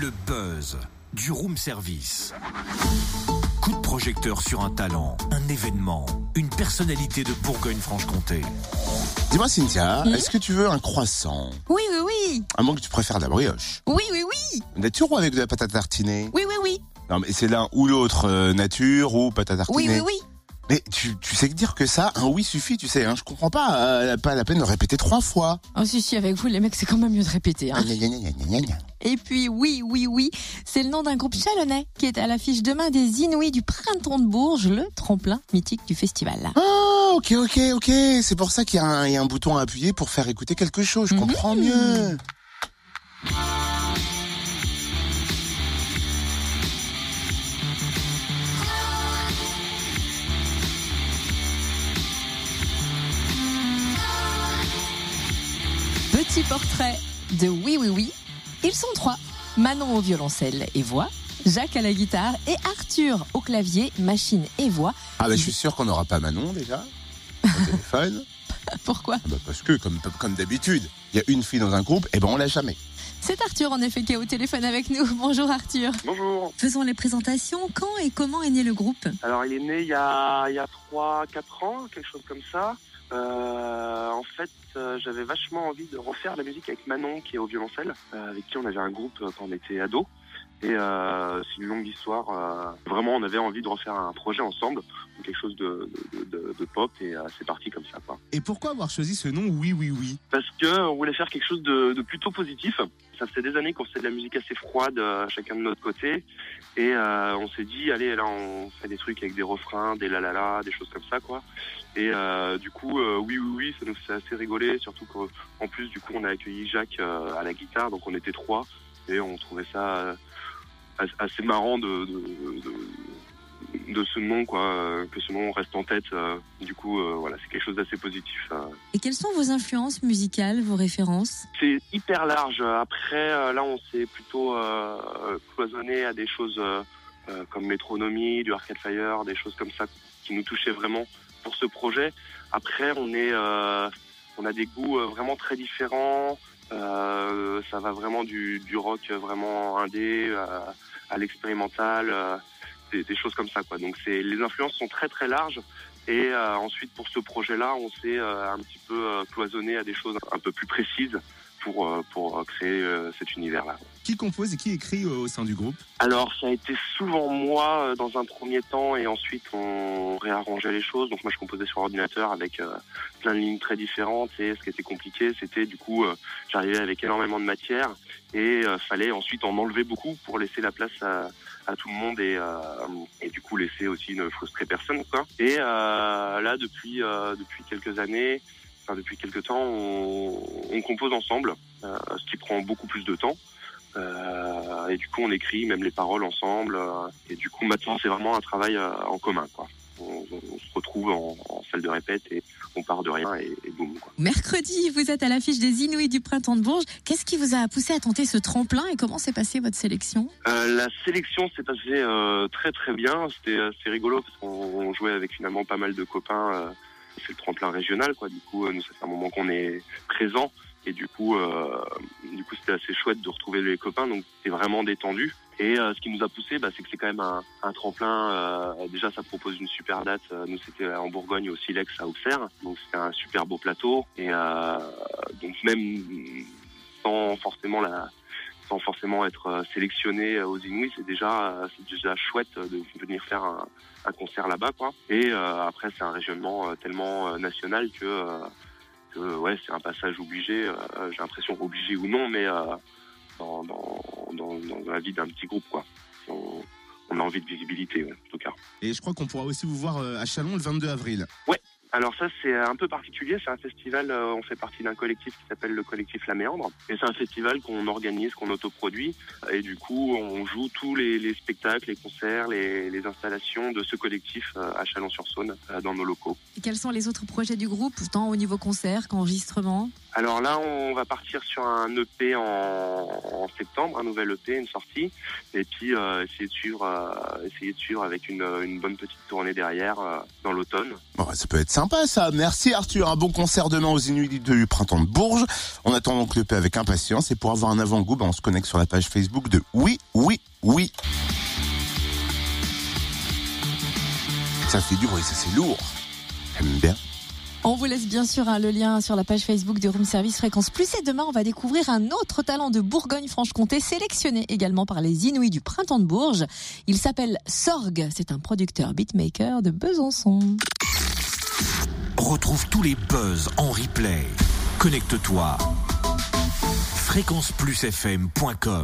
Le buzz du room service. Coup de projecteur sur un talent, un événement, une personnalité de Bourgogne-Franche-Comté. Dis-moi Cynthia, est-ce que tu veux un croissant? Oui, oui, oui. À moins que tu préfères la brioche. Oui, oui, oui. Nature ou avec de la pâte à tartiner Oui, oui, oui. Non mais c'est l'un ou l'autre, euh, nature ou pâte à Oui, oui, oui. Mais tu, tu sais que dire que ça, un oui suffit, tu sais, hein, je comprends pas, euh, pas la peine de répéter trois fois. Oh, si, si, avec vous, les mecs, c'est quand même mieux de répéter. hein. Et puis, oui, oui, oui, c'est le nom d'un groupe chalonnais qui est à l'affiche demain des Inouïs du Printemps de Bourges, le tremplin mythique du festival. Ah, ok, ok, ok, c'est pour ça qu'il y, a un- il y a un bouton à appuyer pour faire écouter quelque chose, je Mhm. comprends mieux. Petit portrait de Oui, oui, oui. Ils sont trois. Manon au violoncelle et voix, Jacques à la guitare et Arthur au clavier, machine et voix. Ah bah je suis sûr qu'on n'aura pas Manon déjà, au téléphone. Pourquoi Ah bah, parce que comme, comme d'habitude, il y a une fille dans un groupe, et ben on l'a jamais. C'est Arthur en effet qui est au téléphone avec nous. Bonjour Arthur. Bonjour. Faisons les présentations. Quand et comment est né le groupe? Alors, il est né il y a, il y a 3, 4 ans, quelque chose comme ça. Euh, en fait, euh, j'avais vachement envie de refaire la musique avec Manon, qui est au violoncelle, euh, avec qui on avait un groupe euh, quand on était ado. Et euh, c'est une longue histoire. euh, vraiment, on avait envie de refaire un projet ensemble, quelque chose de, de, de- de pop, et euh, c'est parti comme ça. Quoi. Et pourquoi avoir choisi ce nom Oui, oui, oui? Parce que on voulait faire quelque chose de, de plutôt positif. Ça faisait des années qu'on faisait de la musique assez froide, euh, chacun de notre côté, et euh, on s'est dit, allez, là, on fait des trucs avec des refrains, des la la la, des choses comme ça, quoi. Et euh, du coup, euh, oui, oui, oui, ça nous fait assez rigoler, surtout qu'en plus, du coup, on a accueilli Jacques euh, à la guitare, donc on était trois, et on trouvait ça euh, as- assez marrant de, de, de, de ce nom, quoi, euh, que ce nom reste en tête. euh. du coup, euh, voilà, c'est quelque chose d'assez positif. Et quelles sont vos influences musicales, vos références? C'est hyper large. Après, là, on s'est plutôt euh, cloisonné à des choses euh, comme Métronomie, du Arcade Fire, des choses comme ça qui nous touchaient vraiment pour ce projet. Après, on est, on a des goûts euh, vraiment très différents. Euh, ça va vraiment du, du rock vraiment indé euh, à l'expérimental, euh, des, des choses comme ça. Quoi. Donc, c'est les influences sont très très larges. Et euh, ensuite, pour ce projet-là, on s'est un petit peu cloisonné à des choses un peu plus précises pour, euh, pour euh, créer euh, cet univers-là. Qui compose et qui écrit au sein du groupe? Alors, ça a été souvent moi dans un premier temps et ensuite on réarrangeait les choses. Donc moi, je composais sur ordinateur avec plein de lignes très différentes et ce qui était compliqué, c'était du coup, j'arrivais avec énormément de matière et fallait ensuite en enlever beaucoup pour laisser la place à, à tout le monde et, et du coup laisser aussi ne frustrer personne. Quoi. Et là, depuis, depuis quelques années, enfin depuis quelques temps, on, on compose ensemble, euh, ce qui prend beaucoup plus de temps. Euh, et du coup, on écrit même les paroles ensemble. euh, et du coup, maintenant, c'est vraiment un travail en commun. Quoi. On, on se retrouve en, en salle de répète et on part de rien et, et boum. Quoi. Mercredi, vous êtes à l'affiche des Inouïs du Printemps de Bourges. Qu'est-ce qui vous a poussé à tenter ce tremplin et comment s'est passée votre sélection? Euh, la sélection s'est passée euh, très très bien. C'était assez rigolo parce qu'on on jouait avec finalement pas mal de copains. euh, c'est le tremplin régional, quoi. Du coup, euh, nous, ça un moment qu'on est présent. Et du coup, euh, du coup, c'était assez chouette de retrouver les copains. Donc, c'était vraiment détendu. Et euh, ce qui nous a poussé, bah, c'est que c'est quand même un, un tremplin. euh, déjà, ça propose une super date. Euh, Nous, c'était en Bourgogne, au Silex, à Auxerre. Donc, c'était un super beau plateau. Et euh, donc, même sans forcément la, sans forcément être euh, sélectionné euh, aux Inuits, c'est déjà, euh, c'est déjà chouette de venir faire un, un concert là-bas, quoi. Et euh, après, c'est un régionnement tellement national que, que ouais, c'est un passage obligé. J'ai l'impression obligé ou non, mais dans, dans, dans, dans la vie d'un petit groupe, quoi. On, on a envie de visibilité, ouais, en tout cas. Et je crois qu'on pourra aussi vous voir à Chalon le 22 avril. Alors ça c'est un peu particulier, c'est un festival, euh, on fait partie d'un collectif qui s'appelle le collectif La Méandre, et c'est un festival qu'on organise, qu'on autoproduit, et du coup on joue tous les, les spectacles, les concerts, les, les installations de ce collectif euh, à Chalon-sur-Saône euh, dans nos locaux. Et Quels sont les autres projets du groupe, tant au niveau concert qu'enregistrement? Alors là, on va partir sur un EP en, septembre, un nouvel EP, une sortie, et puis euh, essayer de suivre, euh, essayer de suivre avec une, une bonne petite tournée derrière euh, dans l'automne. Bon, ça peut être sympa ça. Merci Arthur. Un bon concert demain aux Inuits du printemps de Bourges. On attend donc l'EP avec impatience et pour avoir un avant-goût, ben, on se connecte sur la page Facebook de Oui, oui, oui. Ça fait du bruit, ça c'est lourd. J'aime bien. On vous laisse bien sûr hein, le lien sur la page Facebook de Room Service Fréquence Plus. Et demain, on va découvrir un autre talent de Bourgogne-Franche-Comté, sélectionné également par les Inuits du Printemps de Bourges. Il s'appelle Sorg. C'est un producteur beatmaker de Besançon. Retrouve tous les buzz en replay. Connecte-toi. fréquenceplusfm.com